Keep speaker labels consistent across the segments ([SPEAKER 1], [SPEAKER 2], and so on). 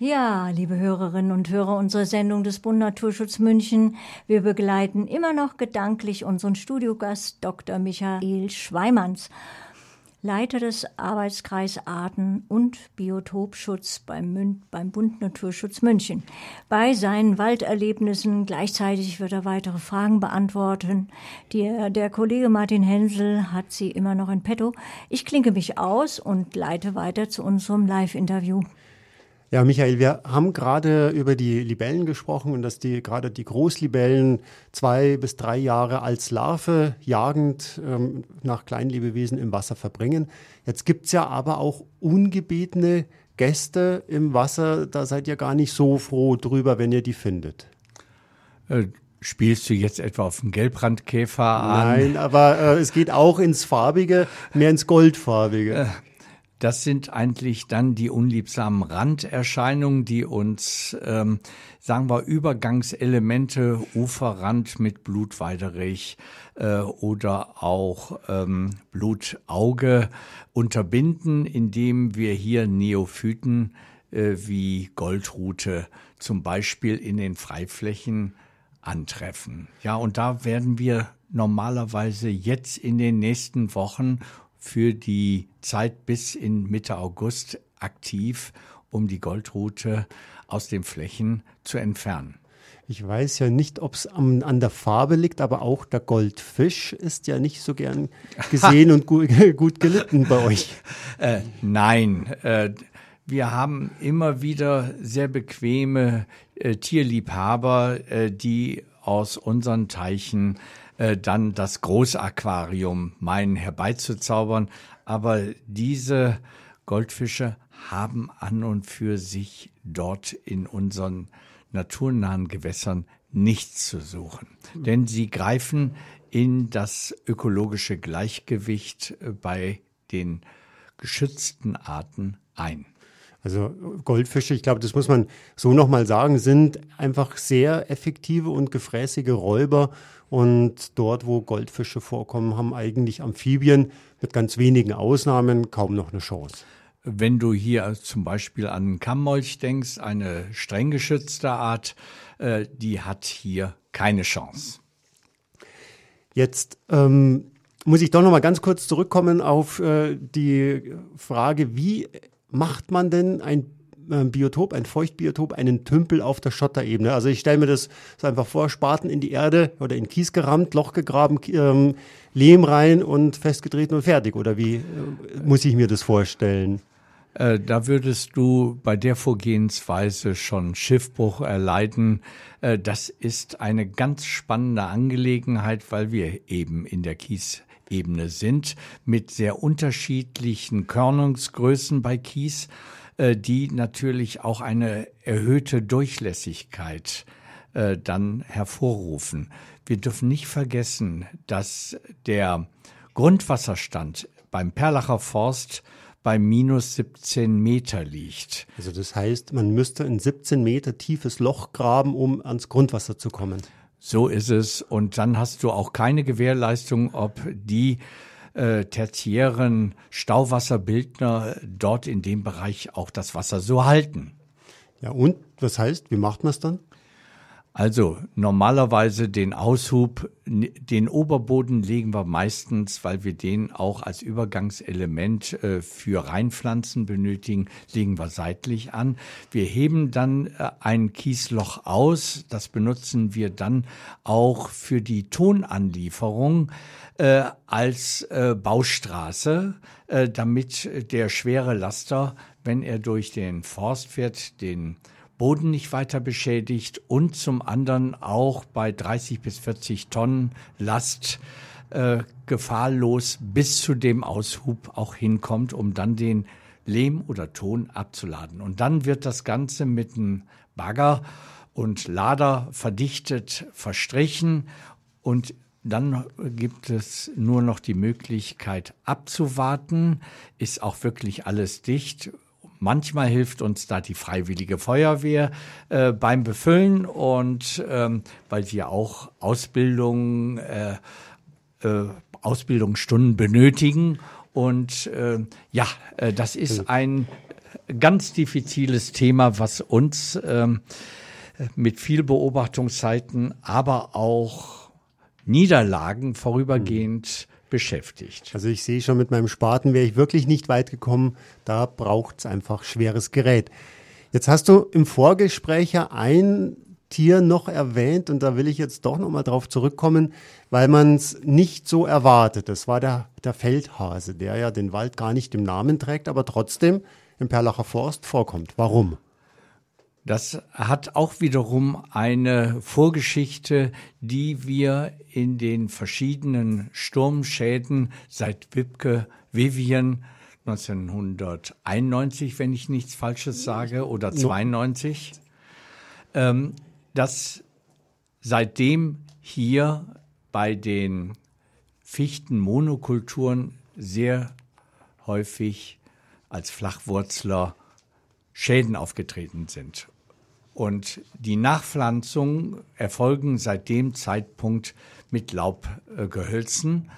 [SPEAKER 1] Ja, liebe Hörerinnen und Hörer unserer Sendung des Bund Naturschutz München, wir begleiten immer noch gedanklich unseren Studiogast Dr. Michael Schweimanns. Leiter des Arbeitskreis Arten- und Biotopschutz beim, Mün beim Bund Naturschutz München. Bei seinen Walderlebnissen gleichzeitig wird er weitere Fragen beantworten. Die, der Kollege Martin Hensel hat sie immer noch in petto. Ich klinke mich aus und leite weiter zu unserem Live-Interview.
[SPEAKER 2] Ja, Michael, wir haben gerade über die Libellen gesprochen und dass die gerade die Großlibellen zwei bis drei Jahre als Larve jagend ähm, nach Kleinlebewesen im Wasser verbringen. Jetzt gibt's ja aber auch ungebetene Gäste im Wasser. Da seid ihr gar nicht so froh drüber, wenn ihr die findet.
[SPEAKER 3] Äh, spielst du jetzt etwa auf den Gelbrandkäfer an?
[SPEAKER 2] Nein, aber äh, es geht auch ins Farbige, mehr ins Goldfarbige.
[SPEAKER 3] Das sind eigentlich dann die unliebsamen Randerscheinungen, die uns, ähm, sagen wir, Übergangselemente, Uferrand mit Blutweiderich äh, oder auch ähm, Blutauge unterbinden, indem wir hier Neophyten äh, wie Goldrute zum Beispiel in den Freiflächen antreffen. Ja, und da werden wir normalerweise jetzt in den nächsten Wochen für die Zeit bis in Mitte August aktiv, um die Goldrute aus den Flächen zu entfernen.
[SPEAKER 2] Ich weiß ja nicht, ob es an der Farbe liegt, aber auch der Goldfisch ist ja nicht so gern gesehen und gut, gut, gelitten bei euch.
[SPEAKER 3] Äh, nein, äh, wir haben immer wieder sehr bequeme äh, Tierliebhaber, äh, die aus unseren Teichen äh, dann das Großaquarium meinen herbeizuzaubern. Aber diese Goldfische haben an und für sich dort in unseren naturnahen Gewässern nichts zu suchen. Denn sie greifen in das ökologische Gleichgewicht äh, bei den geschützten Arten ein.
[SPEAKER 2] Also Goldfische, ich glaube, das muss man so nochmal sagen, sind einfach sehr effektive und gefräßige Räuber. Und dort, wo Goldfische vorkommen, haben eigentlich Amphibien mit ganz wenigen Ausnahmen kaum noch eine Chance.
[SPEAKER 3] Wenn du hier zum Beispiel an Kammmolch denkst, eine streng geschützte Art, äh, die hat hier keine Chance.
[SPEAKER 2] Jetzt ähm, muss ich doch noch mal ganz kurz zurückkommen auf äh, die Frage, wie macht man denn ein Biotop, ein Feuchtbiotop, einen Tümpel auf der Schotterebene. Also ich stelle mir das so einfach vor, Spaten in die Erde oder in Kies gerammt, Loch gegraben, ähm, Lehm rein und festgetreten und fertig. Oder wie äh, muss ich mir das vorstellen?
[SPEAKER 3] Äh, da würdest du bei der Vorgehensweise schon Schiffbruch erleiden. Äh, das ist eine ganz spannende Angelegenheit, weil wir eben in der Kies Ebene sind, mit sehr unterschiedlichen Körnungsgrößen bei Kies, äh, die natürlich auch eine erhöhte Durchlässigkeit äh, dann hervorrufen. Wir dürfen nicht vergessen, dass der Grundwasserstand beim Perlacher Forst bei minus 17 Meter liegt.
[SPEAKER 2] Also das heißt, man müsste ein 17 Meter tiefes Loch graben, um ans Grundwasser zu kommen.
[SPEAKER 3] So ist es. Und dann hast du auch keine Gewährleistung, ob die äh, tertiären Stauwasserbildner dort in dem Bereich auch das Wasser so halten.
[SPEAKER 2] Ja, und was heißt, wie macht man es dann?
[SPEAKER 3] Also normalerweise den Aushub, den Oberboden legen wir meistens, weil wir den auch als Übergangselement äh, für Reinpflanzen benötigen, legen wir seitlich an. Wir heben dann äh, ein Kiesloch aus, das benutzen wir dann auch für die Tonanlieferung äh, als Baustraße, damit der schwere Laster, wenn er durch den Forst fährt, den Boden nicht weiter beschädigt und zum anderen auch bei 30 bis 40 Tonnen Last äh, gefahrlos bis zu dem Aushub auch hinkommt, um dann den Lehm oder Ton abzuladen. Und dann wird das Ganze mit einem Bagger und Lader verdichtet, verstrichen und dann gibt es nur noch die Möglichkeit abzuwarten. Ist auch wirklich alles dicht Manchmal hilft uns da die Freiwillige Feuerwehr äh, beim Befüllen und ähm, weil wir auch Ausbildung, äh, äh, Ausbildungsstunden benötigen. Und äh, ja, äh, das ist ein ganz diffiziles Thema, was uns ähm, mit viel Beobachtungszeiten, aber auch Niederlagen vorübergehend mhm. Beschäftigt.
[SPEAKER 2] Also ich sehe schon, mit meinem Spaten wäre ich wirklich nicht weit gekommen. Da braucht es einfach schweres Gerät. Jetzt hast du im Vorgespräch ja ein Tier noch erwähnt und da will ich jetzt doch nochmal drauf zurückkommen, weil man es nicht so erwartet. Das war der, der Feldhase, der ja den Wald gar nicht im Namen trägt, aber trotzdem im Perlacher Forst vorkommt. Warum?
[SPEAKER 3] Das hat auch wiederum eine Vorgeschichte, die wir in den verschiedenen Sturmschäden seit Wipke, Vivian 1991, wenn ich nichts Falsches sage, oder 92, ähm, dass seitdem hier bei den Fichtenmonokulturen sehr häufig als Flachwurzler Schäden aufgetreten sind. Und die Nachpflanzung erfolgen seit dem Zeitpunkt mit Laubgehölzen.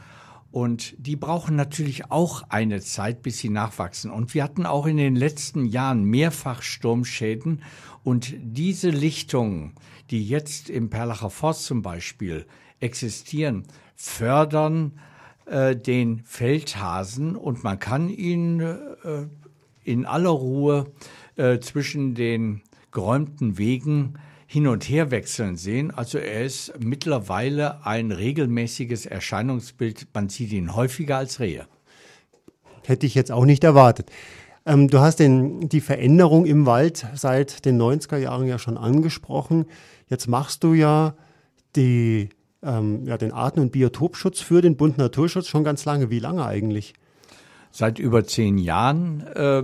[SPEAKER 3] Und die brauchen natürlich auch eine Zeit, bis sie nachwachsen. Und wir hatten auch in den letzten Jahren mehrfach Sturmschäden. Und diese Lichtungen, die jetzt im Perlacher Forst zum Beispiel existieren, fördern äh, den Feldhasen und man kann ihn äh, in aller Ruhe äh, zwischen den geräumten Wegen hin und her wechseln sehen. Also er ist mittlerweile ein regelmäßiges Erscheinungsbild. Man sieht ihn häufiger als Rehe.
[SPEAKER 2] Hätte ich jetzt auch nicht erwartet. Ähm, du hast den, die Veränderung im Wald seit den 90er Jahren ja schon angesprochen. Jetzt machst du ja, die, ähm, ja den Arten- und Biotopschutz für den Bund Naturschutz schon ganz lange. Wie lange eigentlich?
[SPEAKER 3] Seit über zehn Jahren. Äh,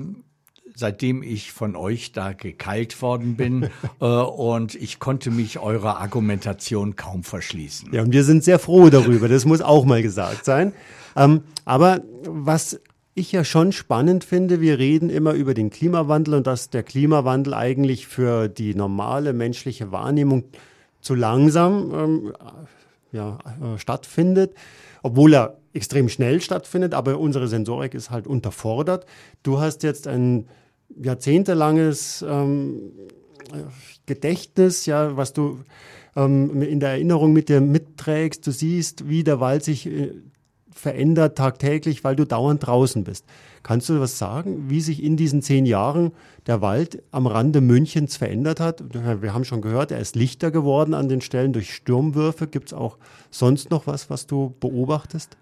[SPEAKER 3] seitdem ich von euch da gekeilt worden bin äh, und ich konnte mich eurer Argumentation kaum verschließen.
[SPEAKER 2] Ja, und wir sind sehr froh darüber, das muss auch mal gesagt sein. Ähm, aber was ich ja schon spannend finde, wir reden immer über den Klimawandel und dass der Klimawandel eigentlich für die normale menschliche Wahrnehmung zu langsam ähm, ja, äh, stattfindet, obwohl er extrem schnell stattfindet, aber unsere Sensorik ist halt unterfordert. Du hast jetzt ein jahrzehntelanges ähm, Gedächtnis, ja, was du ähm, in der Erinnerung mit dir mitträgst. Du siehst, wie der Wald sich äh, verändert tagtäglich, weil du dauernd draußen bist. Kannst du was sagen, wie sich in diesen zehn Jahren der Wald am Rande Münchens verändert hat? Wir haben schon gehört, er ist lichter geworden an den Stellen durch Sturmwürfe. Gibt es auch sonst noch was, was du beobachtest?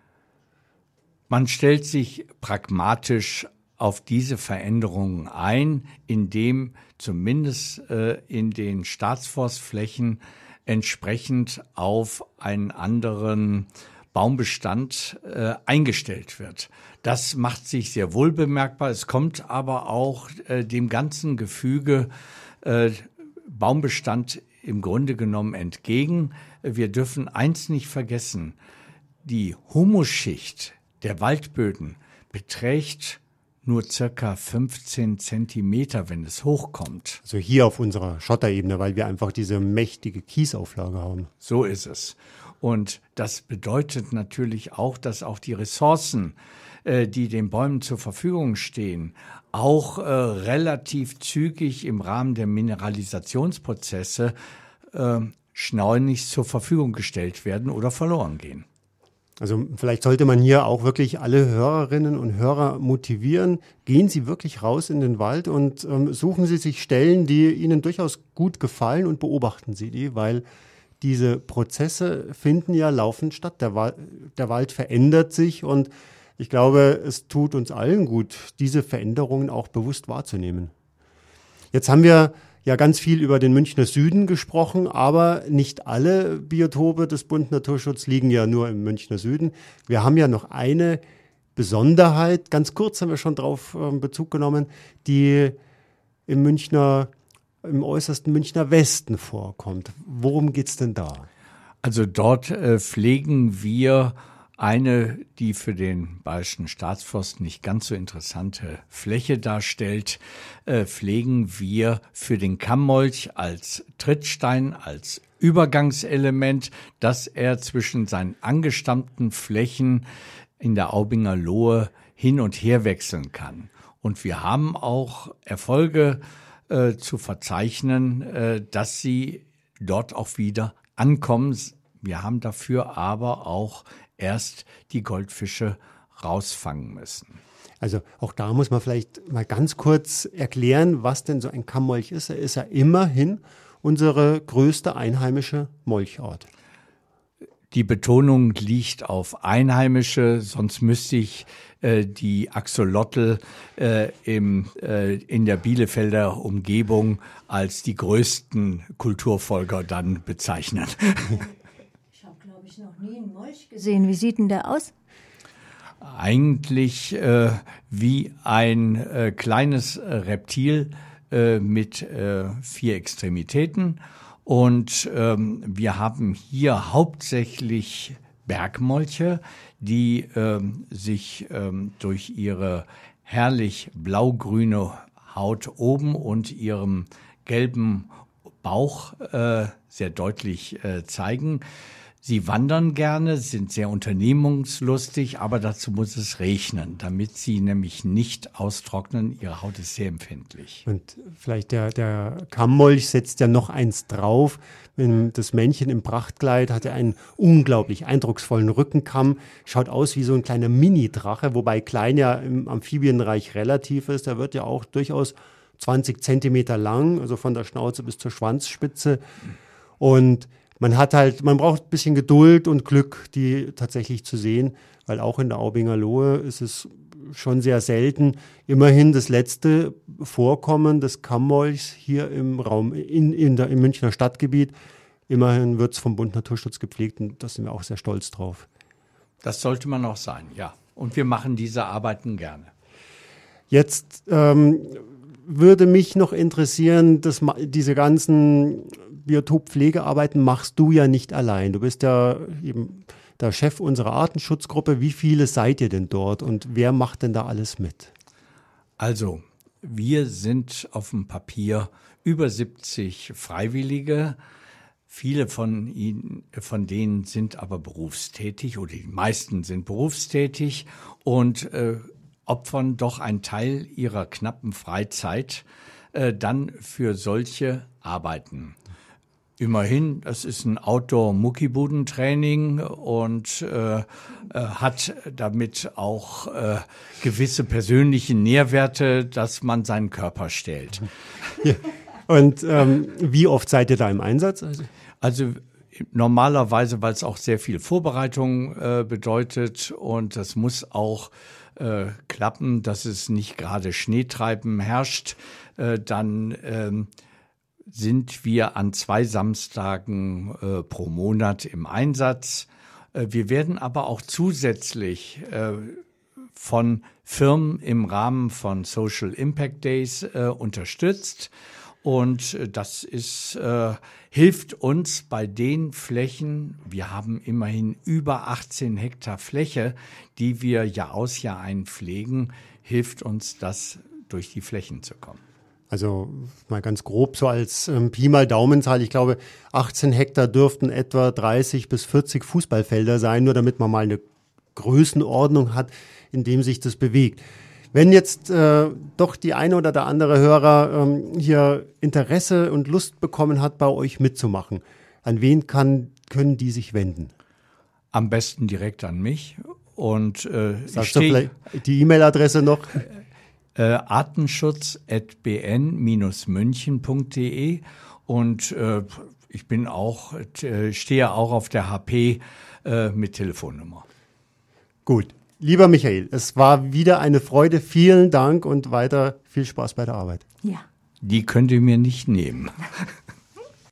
[SPEAKER 3] Man stellt sich pragmatisch auf diese Veränderungen ein, indem zumindest äh, in den Staatsforstflächen entsprechend auf einen anderen Baumbestand äh, eingestellt wird. Das macht sich sehr wohl bemerkbar. Es kommt aber auch äh, dem ganzen Gefüge äh, Baumbestand im Grunde genommen entgegen. Wir dürfen eins nicht vergessen. Die Humusschicht der Waldböden beträgt nur circa 15 Zentimeter, wenn es hochkommt.
[SPEAKER 2] Also hier auf unserer Schotterebene, weil wir einfach diese mächtige Kiesauflage haben.
[SPEAKER 3] So ist es. Und das bedeutet natürlich auch, dass auch die Ressourcen, äh, die den Bäumen zur Verfügung stehen, auch äh, relativ zügig im Rahmen der Mineralisationsprozesse äh, schleunigst zur Verfügung gestellt werden oder verloren gehen.
[SPEAKER 2] Also vielleicht sollte man hier auch wirklich alle Hörerinnen und Hörer motivieren. Gehen Sie wirklich raus in den Wald und ähm, suchen Sie sich Stellen, die Ihnen durchaus gut gefallen und beobachten Sie die, weil diese Prozesse finden ja laufend statt. Der, Wal der Wald verändert sich und ich glaube, es tut uns allen gut, diese Veränderungen auch bewusst wahrzunehmen. Jetzt haben wir ja ganz viel über den Münchner Süden gesprochen, aber nicht alle Biotope des Bund Naturschutz liegen ja nur im Münchner Süden. Wir haben ja noch eine Besonderheit, ganz kurz haben wir schon darauf ähm, Bezug genommen, die im Münchner, im äußersten Münchner Westen vorkommt. Worum geht es denn da?
[SPEAKER 3] Also dort äh, pflegen wir eine, die für den Bayerischen Staatsforst nicht ganz so interessante Fläche darstellt, äh, pflegen wir für den Kammmolch als Trittstein, als Übergangselement, dass er zwischen seinen angestammten Flächen in der Aubinger Lohe hin und her wechseln kann. Und wir haben auch Erfolge äh, zu verzeichnen, äh, dass sie dort auch wieder ankommen. Wir haben dafür aber auch erst die Goldfische rausfangen müssen.
[SPEAKER 2] Also auch da muss man vielleicht mal ganz kurz erklären, was denn so ein Kammmolch ist. Er ist ja immerhin unsere größte einheimische Molchart.
[SPEAKER 3] Die Betonung liegt auf einheimische, sonst müsste ich äh, die Axolotl äh, im, äh, in der Bielefelder Umgebung als die größten Kulturfolger dann bezeichnen.
[SPEAKER 1] Ich habe, glaube ich, noch nie einen Molch gesehen. Wie sieht denn der aus?
[SPEAKER 3] Eigentlich äh, wie ein äh, kleines Reptil äh, mit äh, vier Extremitäten. Und ähm, wir haben hier hauptsächlich Bergmolche, die ähm, sich ähm, durch ihre herrlich blaugrüne Haut oben und ihrem gelben Bauch äh, sehr deutlich äh, zeigen. Sie wandern gerne, sind sehr unternehmungslustig, aber dazu muss es regnen, damit sie nämlich nicht austrocknen. Ihre Haut ist sehr empfindlich.
[SPEAKER 2] Und vielleicht der, der Kammmolch setzt ja noch eins drauf. Das Männchen im Prachtkleid hatte einen unglaublich eindrucksvollen Rückenkamm, schaut aus wie so ein kleiner Mini-Drache, wobei klein ja im Amphibienreich relativ ist. Der wird ja auch durchaus 20 Zentimeter lang, also von der Schnauze bis zur Schwanzspitze. Und man hat halt, man braucht ein bisschen Geduld und Glück, die tatsächlich zu sehen, weil auch in der Aubinger Lohe ist es schon sehr selten. Immerhin das letzte Vorkommen des Kammmolchs hier im Raum, in, in der, im Münchner Stadtgebiet. Immerhin wird es vom Bund Naturschutz gepflegt und da sind wir auch sehr stolz drauf.
[SPEAKER 3] Das sollte man auch sein, ja. Und wir machen diese Arbeiten gerne.
[SPEAKER 2] Jetzt ähm, würde mich noch interessieren, dass diese ganzen Biotoppflegearbeiten machst du ja nicht allein. Du bist ja eben der Chef unserer Artenschutzgruppe. Wie viele seid ihr denn dort und wer macht denn da alles mit?
[SPEAKER 3] Also, wir sind auf dem Papier über 70 Freiwillige. Viele von ihnen, von denen sind aber berufstätig oder die meisten sind berufstätig und äh, opfern doch einen Teil ihrer knappen Freizeit äh, dann für solche Arbeiten. Immerhin, das ist ein Outdoor-Muckibudentraining und äh, äh, hat damit auch äh, gewisse persönliche Nährwerte, dass man seinen Körper stellt.
[SPEAKER 2] Ja. Und ähm, wie oft seid ihr da im Einsatz?
[SPEAKER 3] Also, also normalerweise, weil es auch sehr viel Vorbereitung äh, bedeutet und das muss auch äh, klappen, dass es nicht gerade Schneetreiben herrscht, äh, dann ähm, sind wir an zwei Samstagen äh, pro Monat im Einsatz. Äh, wir werden aber auch zusätzlich äh, von Firmen im Rahmen von Social Impact Days äh, unterstützt. Und äh, das ist, äh, hilft uns bei den Flächen, wir haben immerhin über 18 Hektar Fläche, die wir Jahr aus Jahr ein pflegen, hilft uns das durch die Flächen zu kommen.
[SPEAKER 2] Also mal ganz grob so als ähm, Pi mal Daumenzahl. Ich glaube, 18 Hektar dürften etwa 30 bis 40 Fußballfelder sein, nur damit man mal eine Größenordnung hat, in dem sich das bewegt. Wenn jetzt äh, doch die eine oder der andere Hörer ähm, hier Interesse und Lust bekommen hat, bei euch mitzumachen, an wen kann, können die sich wenden?
[SPEAKER 3] Am besten direkt an mich. Und äh,
[SPEAKER 2] Sagst du vielleicht die E-Mail-Adresse noch?
[SPEAKER 3] Äh, artenschutz.bn-münchen.de und äh, ich bin auch, äh, stehe auch auf der HP äh, mit Telefonnummer.
[SPEAKER 2] Gut. Lieber Michael, es war wieder eine Freude. Vielen Dank und weiter viel Spaß bei der Arbeit.
[SPEAKER 1] Ja.
[SPEAKER 3] Die könnt ihr mir nicht nehmen.